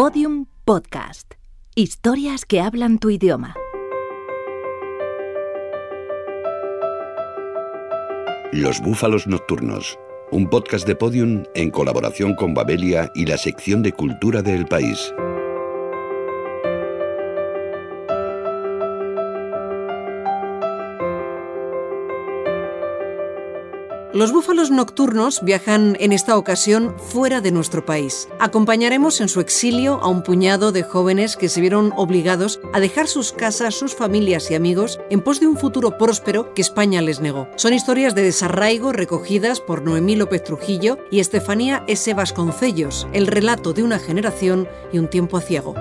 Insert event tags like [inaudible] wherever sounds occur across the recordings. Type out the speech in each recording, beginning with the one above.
Podium Podcast. Historias que hablan tu idioma. Los Búfalos Nocturnos, un podcast de Podium en colaboración con Babelia y la sección de cultura del país. Los búfalos nocturnos viajan en esta ocasión fuera de nuestro país. Acompañaremos en su exilio a un puñado de jóvenes que se vieron obligados a dejar sus casas, sus familias y amigos en pos de un futuro próspero que España les negó. Son historias de desarraigo recogidas por Noemí López Trujillo y Estefanía S. Vasconcellos, el relato de una generación y un tiempo ciego.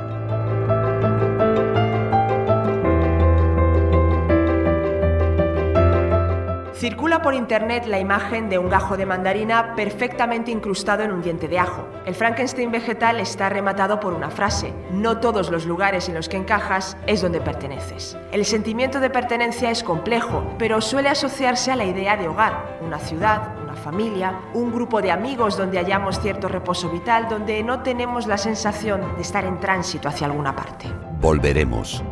Circula por internet la imagen de un gajo de mandarina perfectamente incrustado en un diente de ajo. El Frankenstein vegetal está rematado por una frase, no todos los lugares en los que encajas es donde perteneces. El sentimiento de pertenencia es complejo, pero suele asociarse a la idea de hogar, una ciudad, una familia, un grupo de amigos donde hallamos cierto reposo vital, donde no tenemos la sensación de estar en tránsito hacia alguna parte. Volveremos.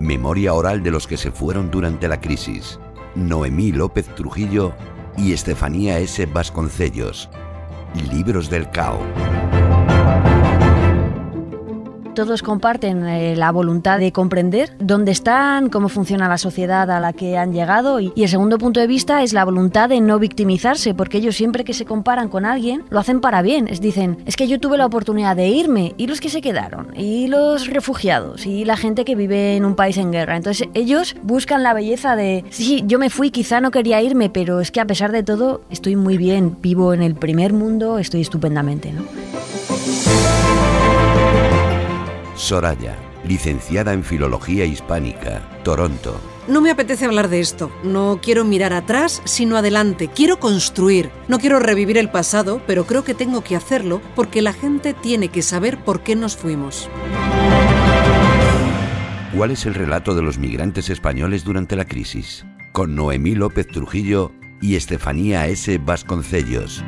Memoria oral de los que se fueron durante la crisis Noemí López Trujillo y Estefanía S. Vasconcellos. Libros del Cao todos comparten eh, la voluntad de comprender dónde están, cómo funciona la sociedad a la que han llegado y, el segundo punto de vista es la voluntad de no victimizarse, porque ellos siempre que se comparan con alguien lo hacen para bien. Es dicen, es que yo tuve la oportunidad de irme y los que se quedaron y los refugiados y la gente que vive en un país en guerra. Entonces ellos buscan la belleza de, sí, yo me fui, quizá no quería irme, pero es que a pesar de todo estoy muy bien, vivo en el primer mundo, estoy estupendamente, ¿no? Soraya, licenciada en Filología Hispánica, Toronto. No me apetece hablar de esto. No quiero mirar atrás, sino adelante. Quiero construir. No quiero revivir el pasado, pero creo que tengo que hacerlo porque la gente tiene que saber por qué nos fuimos. ¿Cuál es el relato de los migrantes españoles durante la crisis? Con Noemí López Trujillo y Estefanía S. Vasconcellos.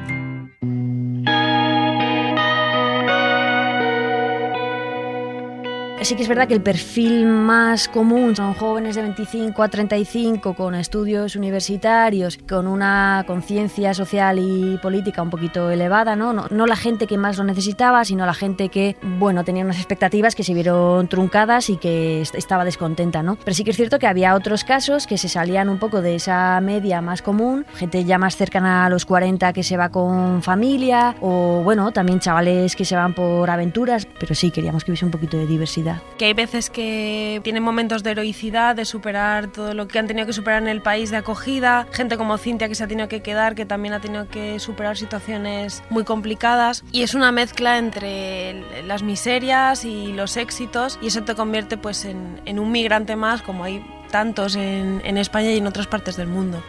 Sí que es verdad que el perfil más común son jóvenes de 25 a 35 con estudios universitarios, con una conciencia social y política un poquito elevada, ¿no? ¿no? la gente que más lo necesitaba, sino la gente que, bueno, tenía unas expectativas que se vieron truncadas y que estaba descontenta, ¿no? Pero sí que es cierto que había otros casos que se salían un poco de esa media más común, gente ya más cercana a los 40 que se va con familia, o bueno, también chavales que se van por aventuras, pero sí queríamos que hubiese un poquito de diversidad. Que hay veces que tienen momentos de heroicidad, de superar todo lo que han tenido que superar en el país de acogida, gente como Cintia que se ha tenido que quedar, que también ha tenido que superar situaciones muy complicadas y es una mezcla entre las miserias y los éxitos y eso te convierte pues en, un migrante más como hay tantos en España y en otras partes del mundo.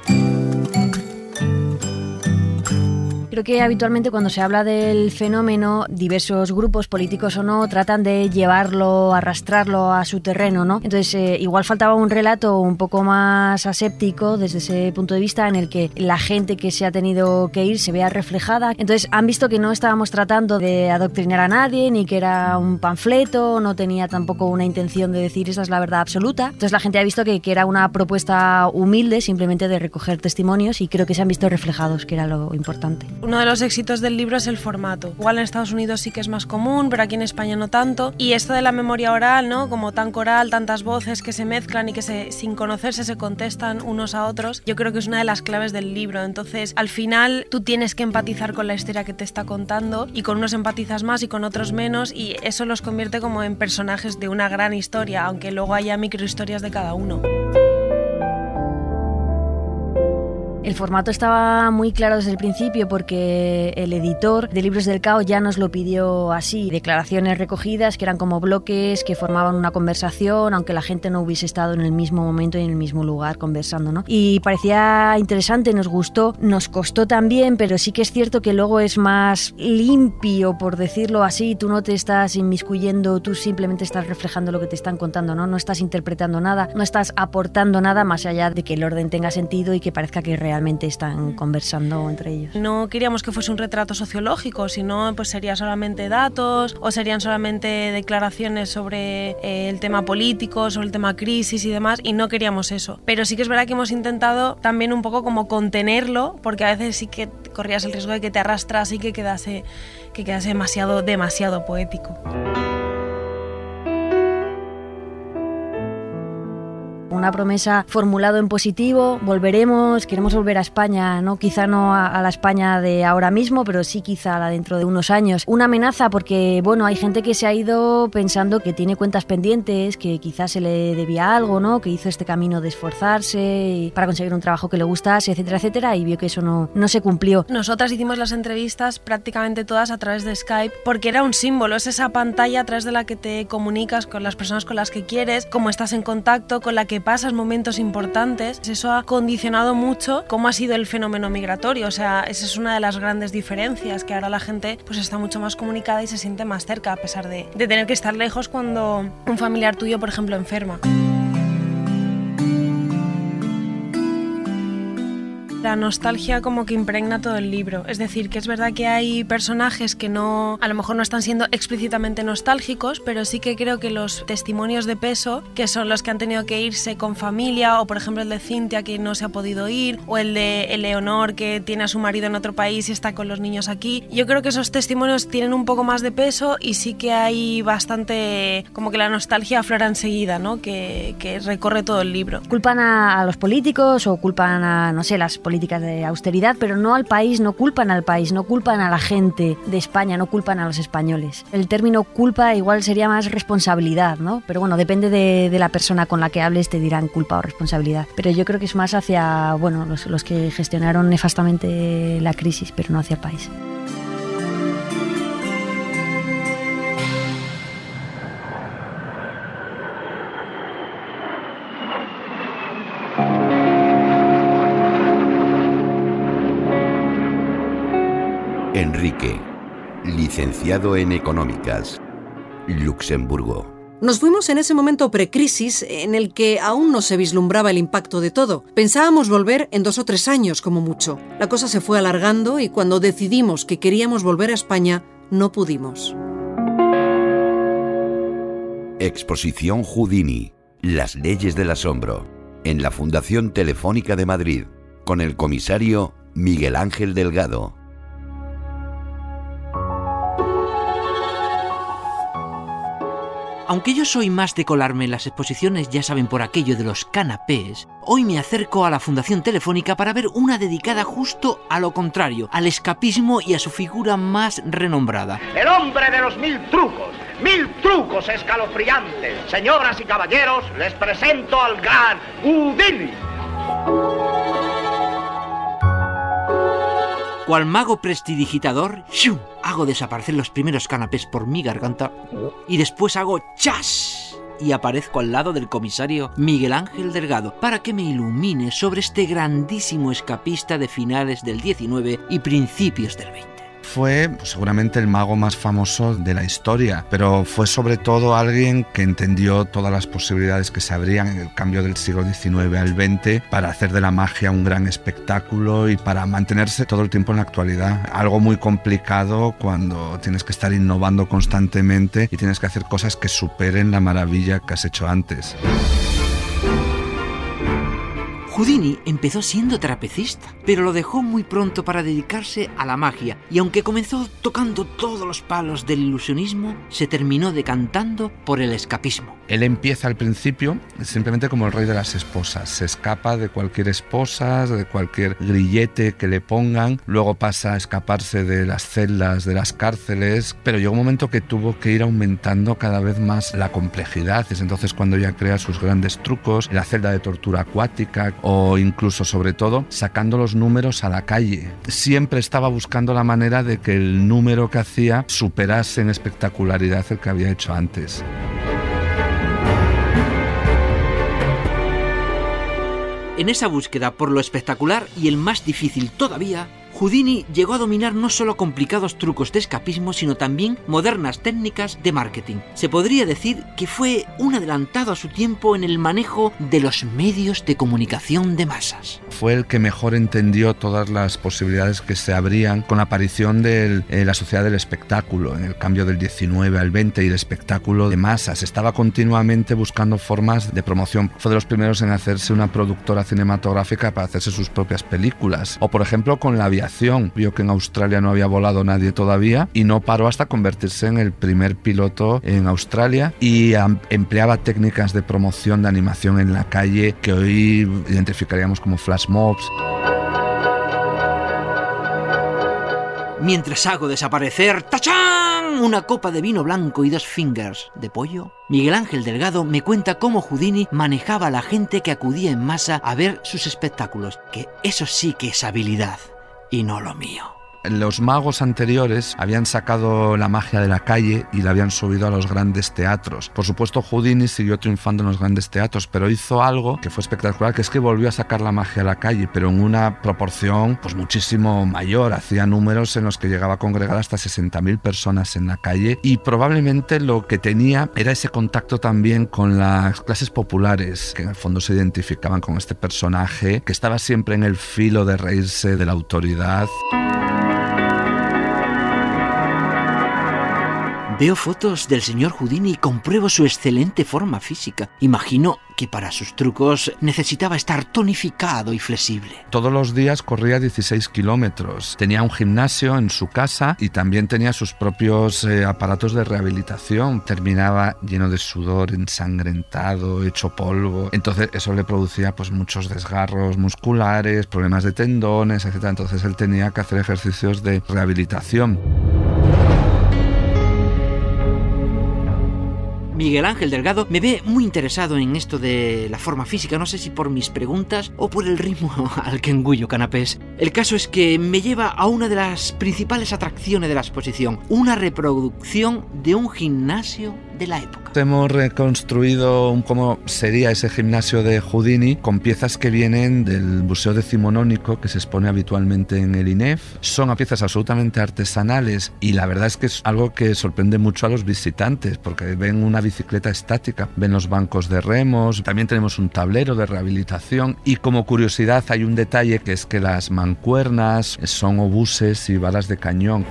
Creo que habitualmente cuando se habla del fenómeno, diversos grupos políticos o no tratan de llevarlo, arrastrarlo a su terreno, ¿no? Entonces, eh, igual faltaba un relato un poco más aséptico desde ese punto de vista en el que la gente que se ha tenido que ir se vea reflejada. Entonces, han visto que no estábamos tratando de adoctrinar a nadie, ni que era un panfleto, no tenía tampoco una intención de decir esa es la verdad absoluta. Entonces, la gente ha visto que, que era una propuesta humilde, simplemente de recoger testimonios y creo que se han visto reflejados, que era lo importante. Uno de los éxitos del libro es el formato. Igual en Estados Unidos sí que es más común, pero aquí en España no tanto. Y esto de la memoria oral, ¿no? Como tan coral, tantas voces que se mezclan y que sin conocerse se contestan unos a otros, yo creo que es una de las claves del libro. Entonces, al final tú tienes que empatizar con la historia que te está contando y con unos empatizas más y con otros menos y eso los convierte como en personajes de una gran historia, aunque luego haya microhistorias de cada uno. El formato estaba muy claro desde el principio porque el editor de Libros del Caos ya nos lo pidió así, declaraciones recogidas que eran como bloques que formaban una conversación, aunque la gente no hubiese estado en el mismo momento y en el mismo lugar conversando, ¿no? Y parecía interesante, nos gustó, nos costó también, pero sí que es cierto que luego es más limpio, por decirlo así, tú no te estás inmiscuyendo, tú simplemente estás reflejando lo que te están contando, ¿no? No estás interpretando nada, no estás aportando nada más allá de que el orden tenga sentido y que parezca que es están conversando entre ellos. No queríamos que fuese un retrato sociológico, sino pues sería solamente datos o serían solamente declaraciones sobre eh, el tema político, sobre el tema crisis y demás, y no queríamos eso. Pero sí que es verdad que hemos intentado también un poco como contenerlo, porque a veces sí que corrías el riesgo de que te arrastras y que quedase, que quedase demasiado, demasiado poético. Una promesa formulado en positivo, volveremos, queremos volver a España, no quizá no a, la España de ahora mismo, pero sí quizá la dentro de unos años. Una amenaza porque, bueno, hay gente que se ha ido pensando que tiene cuentas pendientes, que quizás se le debía algo, ¿no? Que hizo este camino de esforzarse para conseguir un trabajo que le gustase, etcétera, etcétera, y vio que eso no, no se cumplió. Nosotras hicimos las entrevistas prácticamente todas a través de Skype porque era un símbolo, es esa pantalla a través de la que te comunicas con las personas con las que quieres, cómo estás en contacto, con la que pasas momentos importantes, eso ha condicionado mucho cómo ha sido el fenómeno migratorio. O sea, esa es una de las grandes diferencias, que ahora la gente pues está mucho más comunicada y se siente más cerca, a pesar de, de tener que estar lejos cuando un familiar tuyo, por ejemplo, enferma. La nostalgia como que impregna todo el libro. Es decir, que es verdad que hay personajes que no, a lo mejor no están siendo explícitamente nostálgicos, pero sí que creo que los testimonios de peso, que son los que han tenido que irse con familia, o por ejemplo el de Cintia que no se ha podido ir, o el de Eleonor que tiene a su marido en otro país y está con los niños aquí, yo creo que esos testimonios tienen un poco más de peso y sí que hay bastante, como que la nostalgia aflora enseguida, ¿no? Que, recorre todo el libro. ¿Culpan a, a los políticos o culpan a, no sé, las políticas? Políticas de austeridad, pero no al país, no culpan al país, no culpan a la gente de España, no culpan a los españoles. El término culpa igual sería más responsabilidad, ¿no? Pero bueno, depende de, de la persona con la que hables, te dirán culpa o responsabilidad. Pero yo creo que es más hacia, bueno, los, los que gestionaron nefastamente la crisis, pero no hacia el país. Licenciado en Económicas, Luxemburgo. Nos fuimos en ese momento precrisis en el que aún no se vislumbraba el impacto de todo. Pensábamos volver en dos o tres años como mucho. La cosa se fue alargando y cuando decidimos que queríamos volver a España, no pudimos. Exposición Houdini, Las leyes del asombro, en la Fundación Telefónica de Madrid, con el comisario Miguel Ángel Delgado. Aunque yo soy más de colarme en las exposiciones, ya saben por aquello de los canapés, hoy me acerco a la Fundación Telefónica para ver una dedicada justo a lo contrario, al escapismo y a su figura más renombrada. El hombre de los mil trucos, mil trucos escalofriantes. Señoras y caballeros, les presento al gran Houdini. Cual mago prestidigitador, ¡shum! hago desaparecer los primeros canapés por mi garganta y después hago ¡chas! y aparezco al lado del comisario Miguel Ángel Delgado para que me ilumine sobre este grandísimo escapista de finales del 19 y principios del 20 fue seguramente el mago más famoso de la historia, pero fue sobre todo alguien que entendió todas las posibilidades que se abrían en el cambio del siglo XIX al XX para hacer de la magia un gran espectáculo y para mantenerse todo el tiempo en la actualidad. Algo muy complicado cuando tienes que estar innovando constantemente y tienes que hacer cosas que superen la maravilla que has hecho antes. Houdini empezó siendo trapecista, pero lo dejó muy pronto para dedicarse a la magia, y aunque comenzó tocando todos los palos del ilusionismo, se terminó decantando por el escapismo. Él empieza al principio simplemente como el rey de las esposas, se escapa de cualquier esposa, de cualquier grillete que le pongan, luego pasa a escaparse de las celdas, de las cárceles, pero llegó un momento que tuvo que ir aumentando cada vez más la complejidad, es entonces cuando ya crea sus grandes trucos, la celda de tortura acuática, o incluso sobre todo sacando los números a la calle. Siempre estaba buscando la manera de que el número que hacía superase en espectacularidad el que había hecho antes. En esa búsqueda por lo espectacular y el más difícil todavía, Houdini llegó a dominar no solo complicados trucos de escapismo, sino también modernas técnicas de marketing. Se podría decir que fue un adelantado a su tiempo en el manejo de los medios de comunicación de masas. Fue el que mejor entendió todas las posibilidades que se abrían con la aparición de eh, la sociedad del espectáculo, en el cambio del 19 al 20 y el espectáculo de masas. Estaba continuamente buscando formas de promoción. Fue de los primeros en hacerse una productora cinematográfica para hacerse sus propias películas. O por ejemplo con la aviación. Vio que en Australia no había volado nadie todavía y no paró hasta convertirse en el primer piloto en Australia y empleaba técnicas de promoción de animación en la calle que hoy identificaríamos como flash mobs. Mientras hago desaparecer ¡tachán! una copa de vino blanco y dos fingers de pollo, Miguel Ángel Delgado me cuenta cómo Houdini manejaba a la gente que acudía en masa a ver sus espectáculos, que eso sí que es habilidad y no lo mío. Los magos anteriores habían sacado la magia de la calle y la habían subido a los grandes teatros. Por supuesto, Houdini siguió triunfando en los grandes teatros, pero hizo algo que fue espectacular, que es que volvió a sacar la magia a la calle, pero en una proporción pues muchísimo mayor. Hacía números en los que llegaba a congregar hasta 60.000 personas en la calle y probablemente lo que tenía era ese contacto también con las clases populares, que en el fondo se identificaban con este personaje, que estaba siempre en el filo de reírse de la autoridad. Veo fotos del señor Houdini y compruebo su excelente forma física. Imagino que para sus trucos necesitaba estar tonificado y flexible. Todos los días corría 16 kilómetros. Tenía un gimnasio en su casa y también tenía sus propios eh, aparatos de rehabilitación. Terminaba lleno de sudor, ensangrentado, hecho polvo. Entonces eso le producía pues muchos desgarros musculares, problemas de tendones, etc. Entonces él tenía que hacer ejercicios de rehabilitación. Miguel Ángel Delgado me ve muy interesado en esto de la forma física, no sé si por mis preguntas o por el ritmo [laughs] al que engullo canapés. El caso es que me lleva a una de las principales atracciones de la exposición, una reproducción de un gimnasio de la época. Hemos reconstruido cómo sería ese gimnasio de Houdini con piezas que vienen del Museo Decimonónico que se expone habitualmente en el INEF. Son piezas absolutamente artesanales y la verdad es que es algo que sorprende mucho a los visitantes porque ven una bicicleta estática, ven los bancos de remos, también tenemos un tablero de rehabilitación y como curiosidad hay un detalle que es que las mancuernas son obuses y balas de cañón.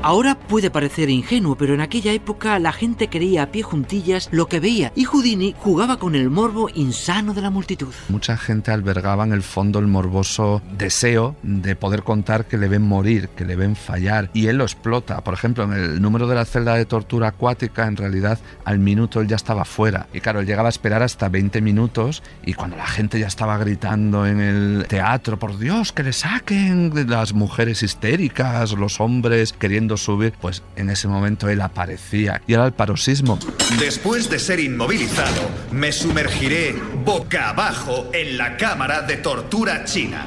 Ahora puede parecer ingenuo, pero en aquella época la gente creía a pie juntillas lo que veía y Houdini jugaba con el morbo insano de la multitud. Mucha gente albergaba en el fondo el morboso deseo de poder contar que le ven morir, que le ven fallar y él lo explota. Por ejemplo, en el número de la celda de tortura acuática, en realidad al minuto él ya estaba fuera. Y claro, él llegaba a esperar hasta 20 minutos y cuando la gente ya estaba gritando en el teatro, por Dios, que le saquen, las mujeres histéricas, los hombres queriendo subir, pues en ese momento él aparecía y era el paroxismo. Después de ser inmovilizado, me sumergiré boca abajo en la cámara de tortura china.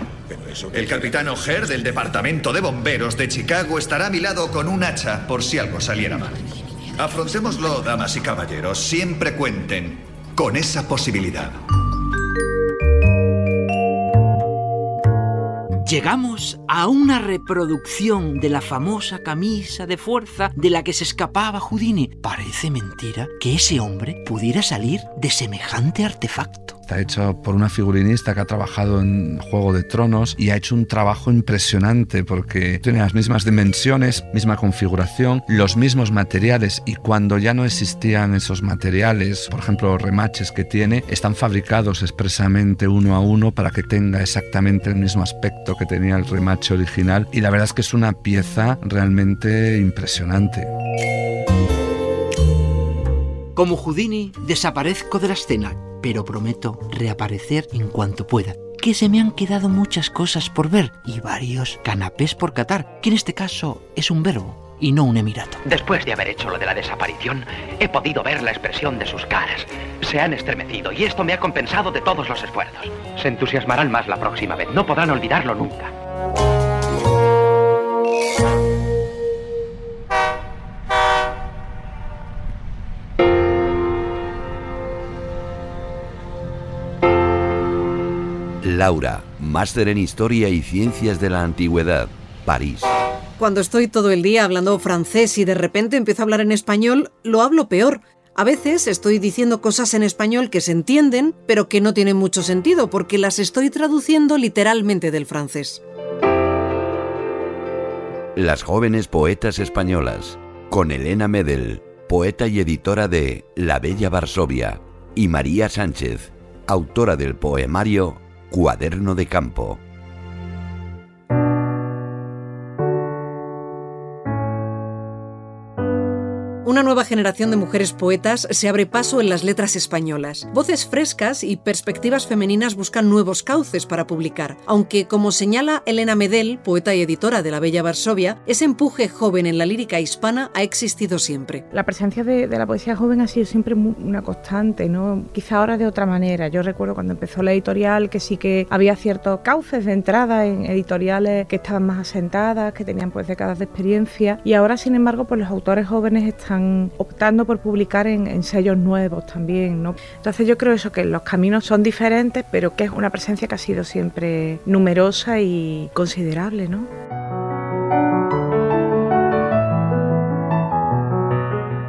El capitán O'Hare del Departamento de Bomberos de Chicago estará a mi lado con un hacha por si algo saliera mal. Afrontémoslo, damas y caballeros. Siempre cuenten con esa posibilidad. Llegamos a una reproducción de la famosa camisa de fuerza de la que se escapaba Houdini. Parece mentira que ese hombre pudiera salir de semejante artefacto. Está hecho por una figurinista que ha trabajado en Juego de Tronos y ha hecho un trabajo impresionante porque tiene las mismas dimensiones, misma configuración, los mismos materiales y cuando ya no existían esos materiales, por ejemplo los remaches que tiene, están fabricados expresamente uno a uno para que tenga exactamente el mismo aspecto que tenía el remache original y la verdad es que es una pieza realmente impresionante. Como Houdini, desaparezco de la escena pero prometo reaparecer en cuanto pueda. Que se me han quedado muchas cosas por ver y varios canapés por catar, que en este caso es un verbo y no un emirato. Después de haber hecho lo de la desaparición, he podido ver la expresión de sus caras. Se han estremecido y esto me ha compensado de todos los esfuerzos. Se entusiasmarán más la próxima vez, no podrán olvidarlo nunca. Laura, máster en Historia y Ciencias de la Antigüedad, París. Cuando estoy todo el día hablando francés y de repente empiezo a hablar en español, lo hablo peor. A veces estoy diciendo cosas en español que se entienden, pero que no tienen mucho sentido porque las estoy traduciendo literalmente del francés. Las jóvenes poetas españolas, con Elena Medel, poeta y editora de La Bella Varsovia, y María Sánchez, autora del poemario Cuaderno de Campo. Una nueva generación de mujeres poetas se abre paso en las letras españolas. Voces frescas y perspectivas femeninas buscan nuevos cauces para publicar, aunque, como señala Elena Medel, poeta y editora de La Bella Varsovia, ese empuje joven en la lírica hispana ha existido siempre. La presencia de, la poesía joven ha sido siempre una constante, ¿no? quizá ahora de otra manera. Yo recuerdo cuando empezó la editorial que sí que había ciertos cauces de entrada en editoriales que estaban más asentadas, que tenían pues décadas de experiencia, y ahora, sin embargo, pues los autores jóvenes están optando por publicar en, sellos nuevos también, ¿no? Entonces yo creo eso, que los caminos son diferentes, pero que es una presencia que ha sido siempre numerosa y considerable, ¿no?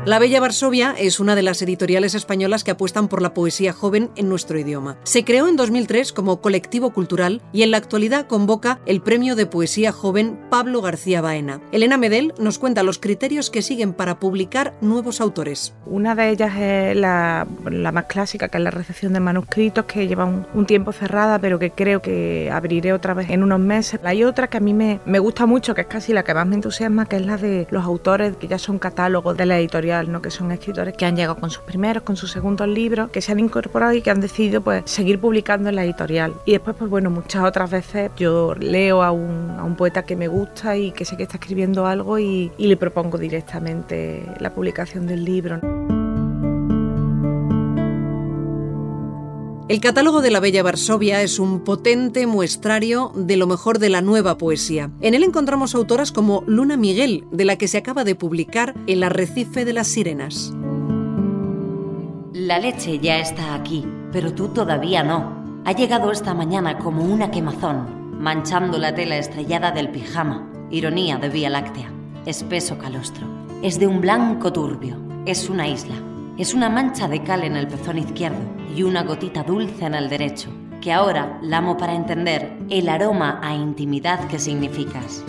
La Bella Varsovia es una de las editoriales españolas que apuestan por la poesía joven en nuestro idioma. Se creó en 2003 como colectivo cultural y en la actualidad convoca el Premio de Poesía Joven Pablo García Baena. Elena Medel nos cuenta los criterios que siguen para publicar nuevos autores. Una de ellas es la, más clásica, que es la recepción de manuscritos, que lleva un, tiempo cerrada, pero que creo que abriré otra vez en unos meses. Hay otra que a mí me, me gusta mucho, que es casi la que más me entusiasma, que es la de los autores que ya son catálogos de la editorial que son escritores que han llegado con sus primeros, con sus segundos libros, que se han incorporado y que han decidido pues seguir publicando en la editorial. Y después, pues bueno, muchas otras veces yo leo a un, a un poeta que me gusta y que sé que está escribiendo algo y, y le propongo directamente la publicación del libro. El catálogo de la Bella Varsovia es un potente muestrario de lo mejor de la nueva poesía. En él encontramos autoras como Luna Miguel, de la que se acaba de publicar El arrecife de las sirenas. La leche ya está aquí, pero tú todavía no. Ha llegado esta mañana como una quemazón, manchando la tela estrellada del pijama. Ironía de Vía Láctea. Espeso calostro. Es de un blanco turbio. Es una isla es una mancha de cal en el pezón izquierdo y una gotita dulce en el derecho, que ahora lamo para entender el aroma a intimidad que significas.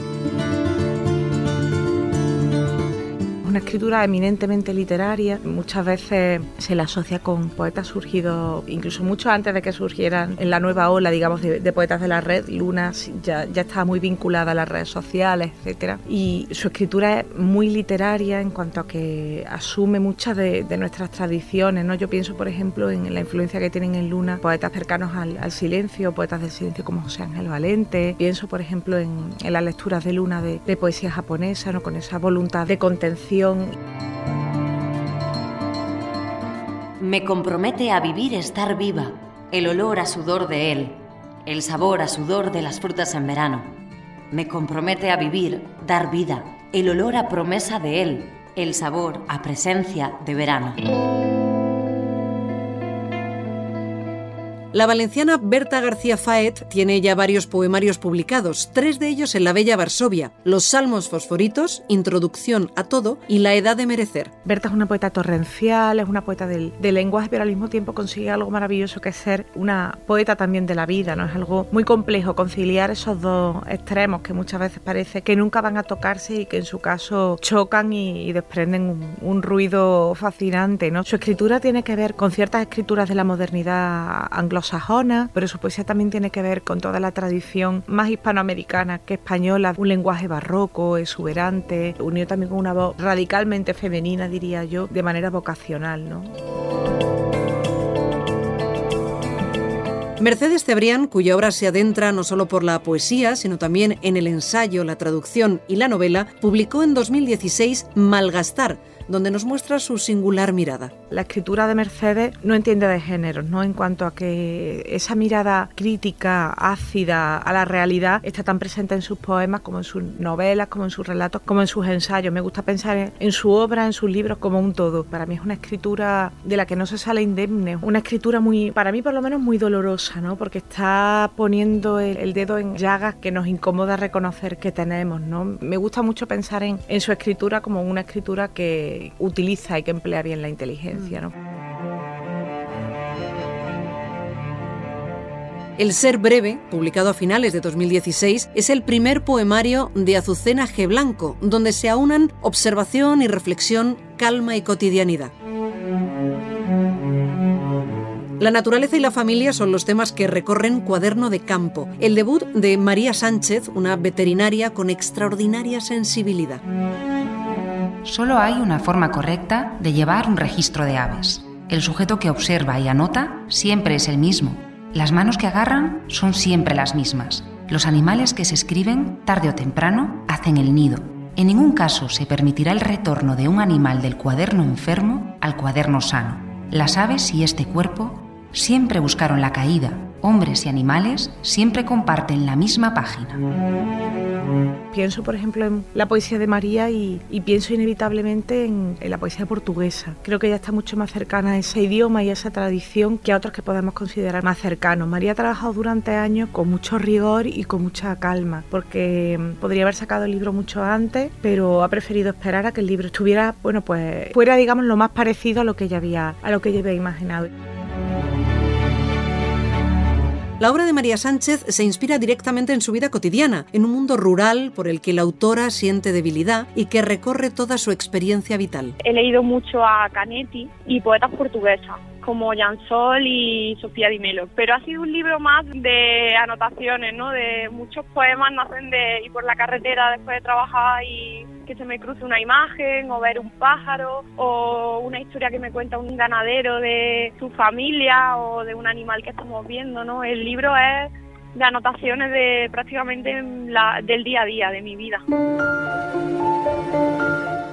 Una escritura eminentemente literaria. Muchas veces se la asocia con poetas surgidos incluso mucho antes de que surgieran en la nueva ola, digamos, de, poetas de la red. Luna ya, ya estaba muy vinculada a las redes sociales, etcétera. Y su escritura es muy literaria en cuanto a que asume muchas de, nuestras tradiciones. ¿no? Yo pienso, por ejemplo, en la influencia que tienen en Luna poetas cercanos al, silencio, poetas del silencio como José Ángel Valente. Pienso, por ejemplo, en, las lecturas de Luna de, de poesía japonesa, ¿no? con esa voluntad de contención me compromete a vivir estar viva, el olor a sudor de él, el sabor a sudor de las frutas en verano. Me compromete a vivir, dar vida, el olor a promesa de él, el sabor a presencia de verano. La valenciana Berta García Faet tiene ya varios poemarios publicados, tres de ellos en la Bella Varsovia, Los Salmos Fosforitos, Introducción a Todo y La Edad de Merecer. Berta es una poeta torrencial, es una poeta del, lenguaje, pero al mismo tiempo consigue algo maravilloso que es ser una poeta también de la vida, ¿no? Es algo muy complejo conciliar esos dos extremos que muchas veces parece que nunca van a tocarse y que en su caso chocan y, desprenden un, ruido fascinante, ¿no? Su escritura tiene que ver con ciertas escrituras de la modernidad anglosajona sajona, pero su poesía también tiene que ver con toda la tradición más hispanoamericana que española, un lenguaje barroco, exuberante, unido también con una voz radicalmente femenina, diría yo, de manera vocacional, ¿no? Mercedes Cebrián, cuya obra se adentra no solo por la poesía, sino también en el ensayo, la traducción y la novela, publicó en 2016 Malgastar, donde nos muestra su singular mirada. La escritura de Mercedes no entiende de géneros, ¿no? En cuanto a que esa mirada crítica, ácida a la realidad está tan presente en sus poemas como en sus novelas, como en sus relatos, como en sus ensayos. Me gusta pensar en su obra, en sus libros como un todo. Para mí es una escritura de la que no se sale indemne, una escritura muy, para mí por lo menos muy dolorosa, ¿no? Porque está poniendo el, dedo en llagas que nos incomoda reconocer que tenemos, ¿no? Me gusta mucho pensar en, en su escritura como una escritura que utiliza y que emplea bien la inteligencia, ¿no? El Ser Breve, publicado a finales de 2016, es el primer poemario de Azucena G. Blanco, donde se aunan observación y reflexión, calma y cotidianidad. La naturaleza y la familia son los temas que recorren Cuaderno de Campo, el debut de María Sánchez, una veterinaria con extraordinaria sensibilidad. Solo hay una forma correcta de llevar un registro de aves. El sujeto que observa y anota siempre es el mismo, las manos que agarran son siempre las mismas. Los animales que se escriben, tarde o temprano, hacen el nido. En ningún caso se permitirá el retorno de un animal del cuaderno enfermo al cuaderno sano. Las aves y este cuerpo siempre buscaron la caída, hombres y animales siempre comparten la misma página. Pienso, por ejemplo, en la poesía de María y, pienso inevitablemente en, la poesía portuguesa. Creo que ella está mucho más cercana a ese idioma y a esa tradición que a otros que podemos considerar más cercanos. María ha trabajado durante años con mucho rigor y con mucha calma, porque mm, podría haber sacado el libro mucho antes, pero ha preferido esperar a que el libro estuviera, bueno, pues fuera, digamos, lo más parecido a lo que ella había, a lo que ella había imaginado. La obra de María Sánchez se inspira directamente en su vida cotidiana, en un mundo rural por el que la autora siente debilidad y que recorre toda su experiencia vital. He leído mucho a Canetti y poetas portuguesas como Jan Sol y Sofía Di Melo, pero ha sido un libro más de anotaciones, ¿no? De muchos poemas nacen de ir por la carretera después de trabajar y que se me cruce una imagen o ver un pájaro o una historia que me cuenta un ganadero de su familia o de un animal que estamos viendo, ¿no? El libro es de anotaciones de prácticamente del día a día de mi vida.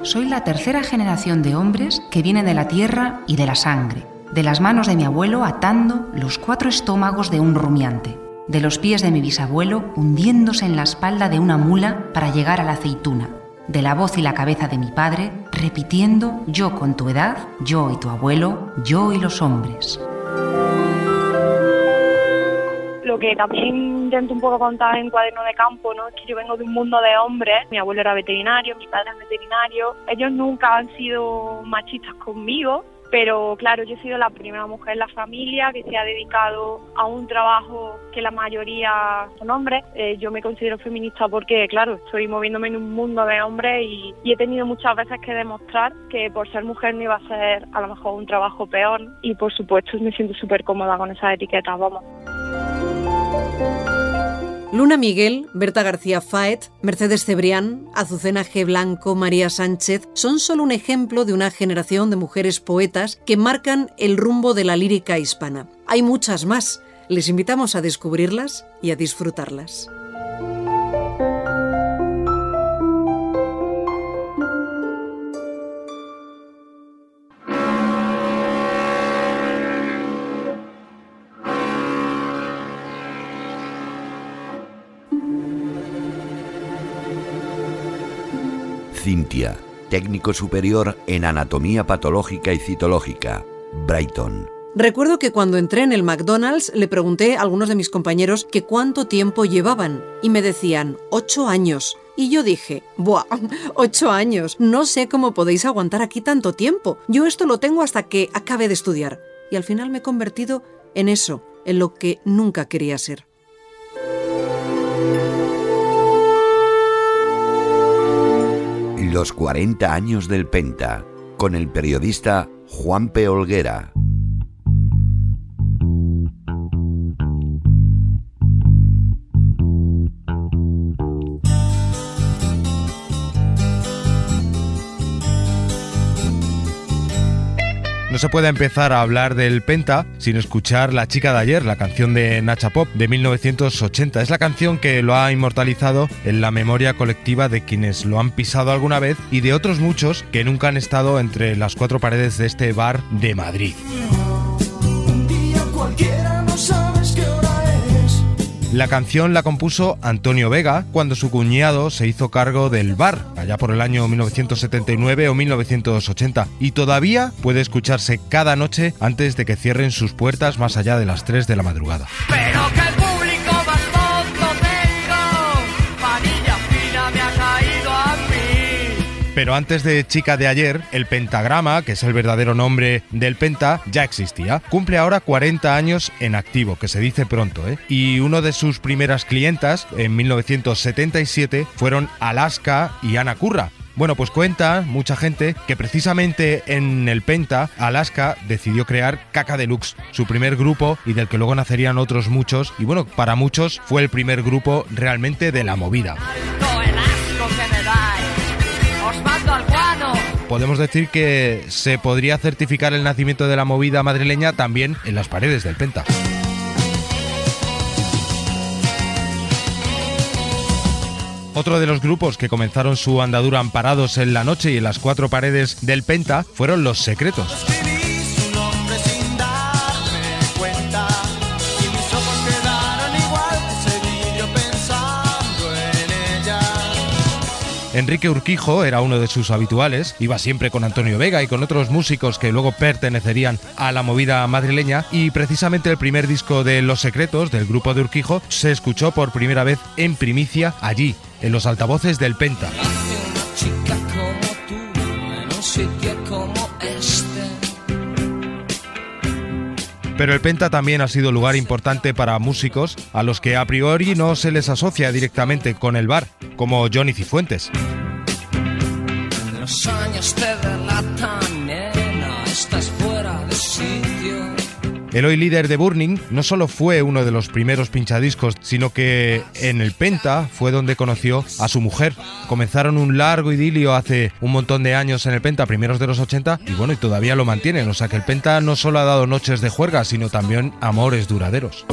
Soy la tercera generación de hombres que vienen de la tierra y de la sangre de las manos de mi abuelo atando los cuatro estómagos de un rumiante, de los pies de mi bisabuelo hundiéndose en la espalda de una mula para llegar a la aceituna, de la voz y la cabeza de mi padre repitiendo yo con tu edad, yo y tu abuelo, yo y los hombres. Lo que también intento un poco contar en cuaderno de campo, ¿no? Es que yo vengo de un mundo de hombres, mi abuelo era veterinario, mi padre es veterinario, ellos nunca han sido machistas conmigo, pero claro, yo he sido la primera mujer en la familia que se ha dedicado a un trabajo que la mayoría son hombres. Eh, yo me considero feminista porque, claro, estoy moviéndome en un mundo de hombres y, he tenido muchas veces que demostrar que por ser mujer no iba a ser a lo mejor un trabajo peor y por supuesto me siento súper cómoda con esas etiquetas, vamos. Luna Miguel, Berta García Faet, Mercedes Cebrián, Azucena G. Blanco, María Sánchez son solo un ejemplo de una generación de mujeres poetas que marcan el rumbo de la lírica hispana. Hay muchas más. Les invitamos a descubrirlas y a disfrutarlas. Cintia, técnico superior en anatomía patológica y citológica, Brighton. Recuerdo que cuando entré en el McDonald's le pregunté a algunos de mis compañeros que cuánto tiempo llevaban y me decían ocho años. Y yo dije, ¡buah! [laughs] Ocho años. No sé cómo podéis aguantar aquí tanto tiempo. Yo esto lo tengo hasta que acabe de estudiar. Y al final me he convertido en eso, en lo que nunca quería ser. Los 40 años del Penta, con el periodista Juan P. Olguera. Se puede empezar a hablar del Penta sin escuchar La chica de ayer, la canción de Nacha Pop de 1980. Es la canción que lo ha inmortalizado en la memoria colectiva de quienes lo han pisado alguna vez y de otros muchos que nunca han estado entre las cuatro paredes de este bar de Madrid. La canción la compuso Antonio Vega cuando su cuñado se hizo cargo del bar, allá por el año 1979 o 1980, y todavía puede escucharse cada noche antes de que cierren sus puertas más allá de las 3 de la madrugada. Antes de Chica de ayer, el pentagrama, que es el verdadero nombre del penta, ya existía. Cumple ahora 40 años en activo, que se dice pronto, ¿eh? Y uno de sus primeras clientas, en 1977, fueron Alaska y Ana Curra, bueno, pues cuenta mucha gente que precisamente en el Penta, Alaska decidió crear Caca Deluxe, su primer grupo y del que luego nacerían otros muchos. Y bueno, para muchos fue el primer grupo realmente de la movida. Podemos decir que se podría certificar el nacimiento de la movida madrileña también en las paredes del Penta. Otro de los grupos que comenzaron su andadura amparados en la noche y en las cuatro paredes del Penta fueron Los Secretos. Enrique Urquijo era uno de sus habituales, iba siempre con Antonio Vega y con otros músicos que luego pertenecerían a la movida madrileña y precisamente el primer disco de Los Secretos del grupo de Urquijo se escuchó por primera vez en primicia allí, en los altavoces del Penta. Pero el Penta también ha sido lugar importante para músicos a los que a priori no se les asocia directamente con el bar, como Johnny Cifuentes. El hoy líder de Burning no solo fue uno de los primeros pinchadiscos, sino que en el Penta fue donde conoció a su mujer. Comenzaron un largo idilio hace un montón de años en el Penta, primeros de los 80, y bueno, y todavía lo mantienen. O sea que el Penta no solo ha dado noches de juerga, sino también amores duraderos.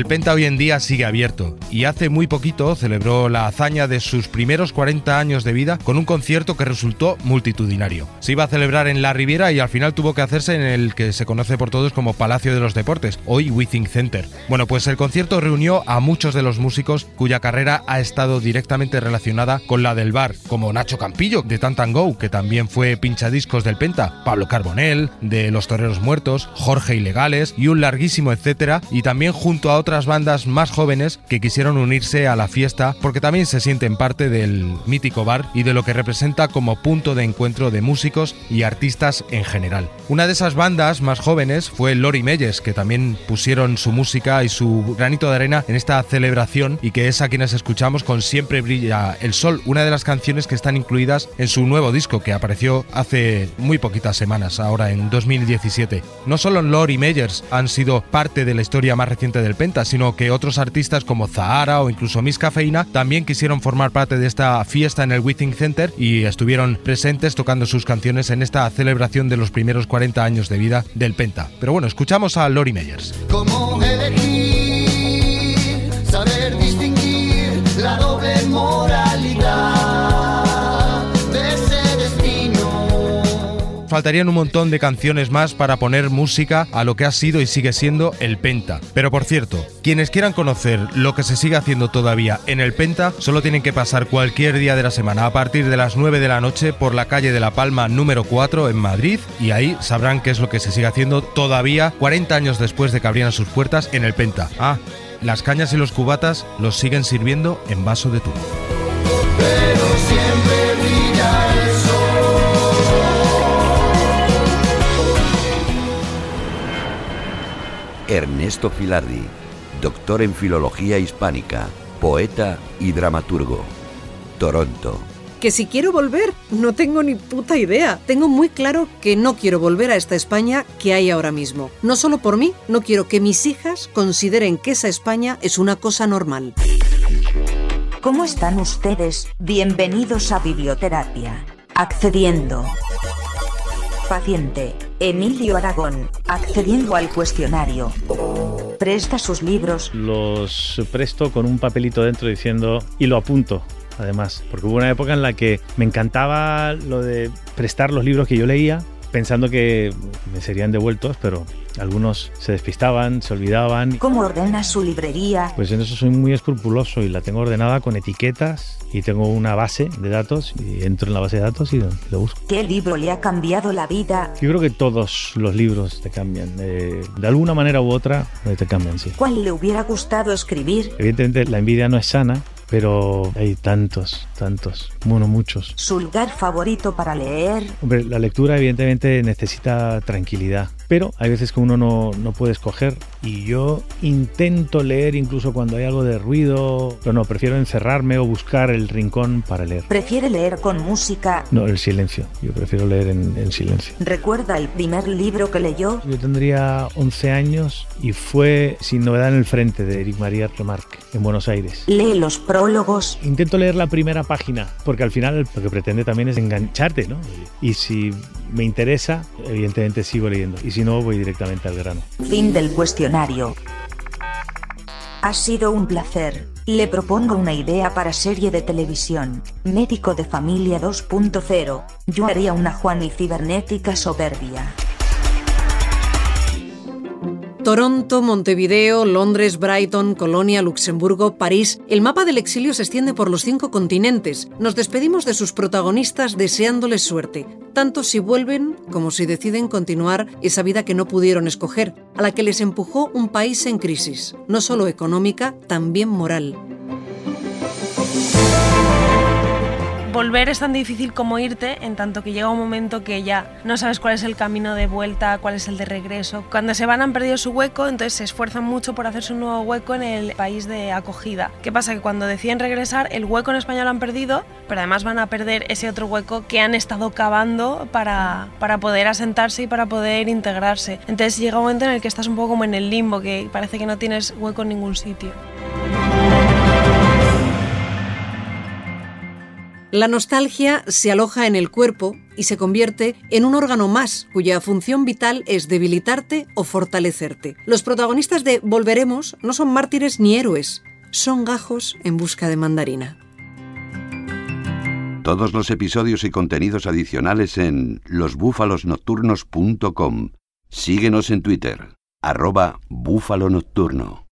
El Penta hoy en día sigue abierto y hace muy poquito celebró la hazaña de sus primeros 40 años de vida con un concierto que resultó multitudinario. Se iba a celebrar en la Riviera y al final tuvo que hacerse en el que se conoce por todos como Palacio de los Deportes, hoy Withing Center. Bueno, pues el concierto reunió a muchos de los músicos cuya carrera ha estado directamente relacionada con la del bar, como Nacho Campillo de Tantango, que también fue pinchadiscos del Penta, Pablo Carbonell de Los Toreros Muertos, Jorge Ilegales y un larguísimo etcétera, y también junto a otras bandas más jóvenes que quisieron unirse a la fiesta porque también se sienten parte del mítico bar y de lo que representa como punto de encuentro de músicos y artistas en general. Una de esas bandas más jóvenes fue Lori Meyers, que también pusieron su música y su granito de arena en esta celebración y que es a quienes escuchamos con Siempre brilla el sol, una de las canciones que están incluidas en su nuevo disco que apareció hace muy poquitas semanas, ahora en 2017. No solo Lori Meyers han sido parte de la historia más reciente del Sino que otros artistas como Zahara o incluso Miss Cafeína también quisieron formar parte de esta fiesta en el Withing Center y estuvieron presentes tocando sus canciones en esta celebración de los primeros 40 años de vida del Penta. Pero bueno, escuchamos a Lori Meyers. ¿Cómo elegir, faltarían un montón de canciones más para poner música a lo que ha sido y sigue siendo el Penta. Pero por cierto, quienes quieran conocer lo que se sigue haciendo todavía en el Penta, solo tienen que pasar cualquier día de la semana a partir de las 9 de la noche por la calle de La Palma número 4 en Madrid y ahí sabrán qué es lo que se sigue haciendo todavía 40 años después de que abrieran sus puertas en el Penta. Ah, las cañas y los cubatas los siguen sirviendo en vaso de tubo. Ernesto Filardi, doctor en Filología Hispánica, poeta y dramaturgo. Toronto. Que si quiero volver, no tengo ni puta idea. Tengo muy claro que no quiero volver a esta España que hay ahora mismo. No solo por mí, no quiero que mis hijas consideren que esa España es una cosa normal. ¿Cómo están ustedes? Bienvenidos a Biblioterapia. Accediendo. Paciente, Emilio Aragón, accediendo al cuestionario. Presta sus libros. Los presto con un papelito dentro diciendo y lo apunto. Además, porque hubo una época en la que me encantaba lo de prestar los libros que yo leía, pensando que me serían devueltos, pero algunos se despistaban, se olvidaban. ¿Cómo ordena su librería? Pues en eso soy muy escrupuloso y la tengo ordenada con etiquetas y tengo una base de datos y entro en la base de datos y lo busco. ¿Qué libro le ha cambiado la vida? Yo creo que todos los libros te cambian. Eh, de alguna manera u otra eh, te cambian, sí. ¿Cuál le hubiera gustado escribir? Evidentemente la envidia no es sana, pero hay tantos, tantos, bueno, muchos. ¿Su lugar favorito para leer? Hombre, la lectura evidentemente necesita tranquilidad, pero hay veces que uno no, no, puede escoger y yo intento leer incluso cuando hay algo de ruido, pero no, prefiero encerrarme o buscar el rincón para leer. ¿Prefiere leer con música? No, el silencio, yo prefiero leer en, en silencio. ¿Recuerda el primer libro que leyó? Yo tendría 11 años y fue Sin novedad en el frente de Eric María Remarque en Buenos Aires. ¿Lee los prólogos? Intento leer la primera página porque al final lo que pretende también es engancharte, ¿no? Y si me interesa, evidentemente sigo leyendo y si no voy directamente al grano. Fin del cuestionario. Ha sido un placer. Le propongo una idea para serie de televisión. Médico de familia 2.0. Yo haría una Juan y cibernética soberbia. Toronto, Montevideo, Londres, Brighton, Colonia, Luxemburgo, París. El mapa del exilio se extiende por los cinco continentes. Nos despedimos de sus protagonistas deseándoles suerte, tanto si vuelven como si deciden continuar esa vida que no pudieron escoger, a la que les empujó un país en crisis, no solo económica, también moral. Volver es tan difícil como irte, en tanto que llega un momento que ya no sabes cuál es el camino de vuelta, cuál es el de regreso. Cuando se van han perdido su hueco, entonces se esfuerzan mucho por hacerse un nuevo hueco en el país de acogida. ¿Qué pasa? Que cuando deciden regresar, el hueco en España lo han perdido, pero además van a perder ese otro hueco que han estado cavando para, para poder asentarse y para poder integrarse. Entonces llega un momento en el que estás un poco como en el limbo, que parece que no tienes hueco en ningún sitio. La nostalgia se aloja en el cuerpo y se convierte en un órgano más cuya función vital es debilitarte o fortalecerte. Los protagonistas de Volveremos no son mártires ni héroes, son gajos en busca de mandarina. Todos los episodios y contenidos adicionales en losbúfalosnocturnos.com. Síguenos en Twitter, arroba búfalo nocturno.